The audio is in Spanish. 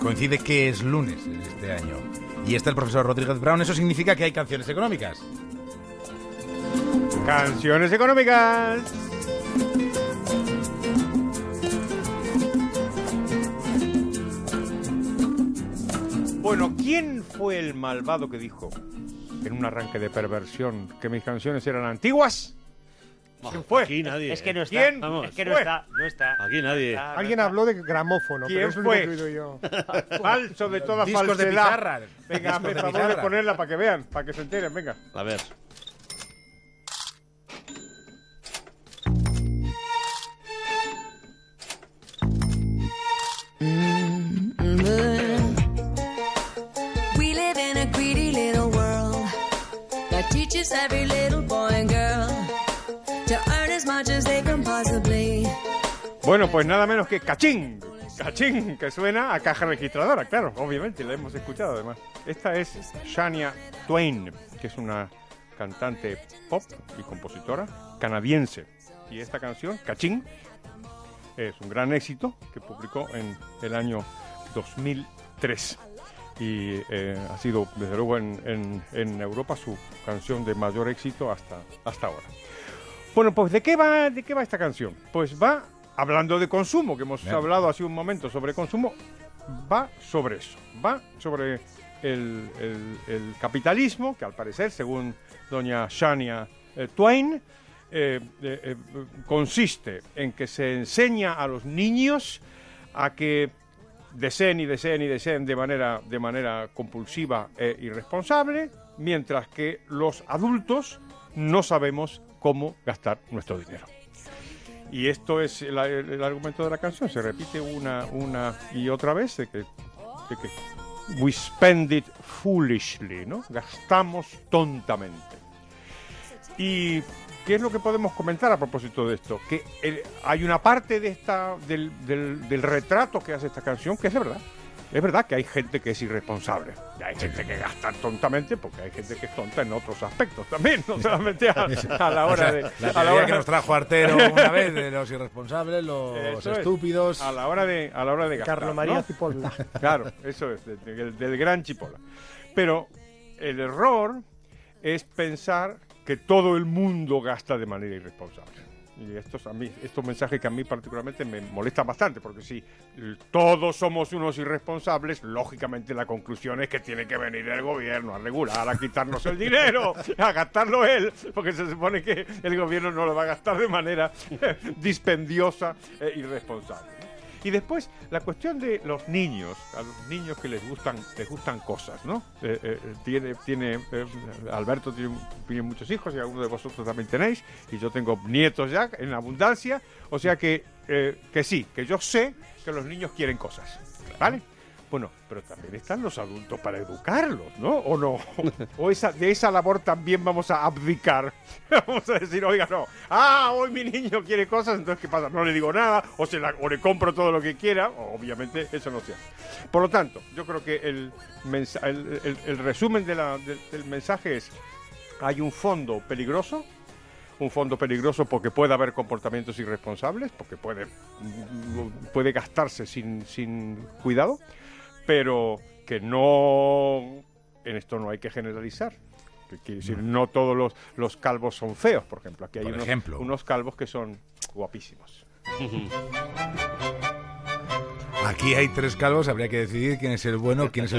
Coincide que es lunes este año. Y está el profesor Rodríguez Brown. Eso significa que hay canciones económicas. Canciones económicas. Bueno, ¿quién fue el malvado que dijo en un arranque de perversión que mis canciones eran antiguas? ¿Quién fue? Aquí nadie. Es que no está. ¿Quién Vamos. Es que no fue? está. No está. Aquí nadie. No está, no Alguien está. habló de gramófono, ¿Quién pero eso fue? lo he oído yo. Falso de toda Discos de falsedad. pizarra. Venga, Discos me de favor de ponerla para que vean, para que se enteren, venga. A ver. We live in a greedy little world that teaches every little Bueno, pues nada menos que cachín. Cachín, que suena a caja registradora, claro, obviamente, la hemos escuchado además. Esta es Shania Twain, que es una cantante pop y compositora canadiense. Y esta canción, Cachín, es un gran éxito que publicó en el año 2003. Y eh, ha sido, desde luego, en, en- Europa su canción de mayor éxito hasta, hasta ahora. Bueno, pues ¿de qué va, de qué va esta canción? Pues va hablando de consumo, que hemos Bien. hablado hace un momento sobre consumo, va sobre eso, va sobre el, el- el capitalismo, que al parecer, según doña Shania eh, Twain, eh, eh, eh, consiste en que se enseña a los niños a que deseen y deseen y deseen de manera, de manera compulsiva e irresponsable, mientras que los adultos no sabemos cómo gastar nuestro dinero. Y esto es el, argumento de la canción, se repite una, una y otra vez que, que we spend it foolishly, ¿no? Gastamos tontamente. ¿Y qué es lo que podemos comentar a propósito de esto? Que hay una parte de esta, del, del- del retrato que hace esta canción que es de verdad. Es verdad que hay gente que es irresponsable. Y hay gente que gasta tontamente porque hay gente que es tonta en otros aspectos también, no solamente a, a la hora de... La a la teoría hora- que nos trajo Artero una vez de los irresponsables, los Eso es. estúpidos. a la hora de, a la hora de gastar. Carlo María ¿no? Cipolla. Claro, eso es, de- de- del, del gran Chipola. Pero el error es pensar que todo el mundo gasta de manera irresponsable. Y estos, a mí, estos mensajes que a mí particularmente me molestan bastante, porque si todos somos unos irresponsables, lógicamente la conclusión es que tiene que venir el gobierno a regular, a quitarnos el dinero, a gastarlo él, porque se supone que el gobierno no lo va a gastar de manera dispendiosa e irresponsable. Y después, la cuestión de los niños, a los niños que les gustan, les gustan cosas, ¿no? Eh, eh, tiene, tiene, eh, Alberto tiene, tiene muchos hijos y algunos de vosotros también tenéis, y yo tengo nietos ya en abundancia, o sea que, eh, que sí, que yo sé que los niños quieren cosas, ¿vale? Bueno, pero también están los adultos para educarlos, ¿no? ¿O no? O esa, de esa labor también vamos a abdicar. Vamos a decir, oiga, no. Ah, hoy mi niño quiere cosas, entonces ¿qué pasa? No le digo nada, o, se la- o le compro todo lo que quiera. obviamente eso no se hace. Por lo tanto, yo creo que el, mensa- el, el- el resumen del- del mensaje es, hay un fondo peligroso, un fondo peligroso porque puede haber comportamientos irresponsables, porque puede, puede gastarse sin, sin cuidado, pero que no, en esto no hay que generalizar. Que quiere decir, no todos los, los calvos son feos, por ejemplo. Aquí hay Por unos, ejemplo. unos calvos que son guapísimos. Aquí hay tres calvos, habría que decidir quién es el bueno, quién es el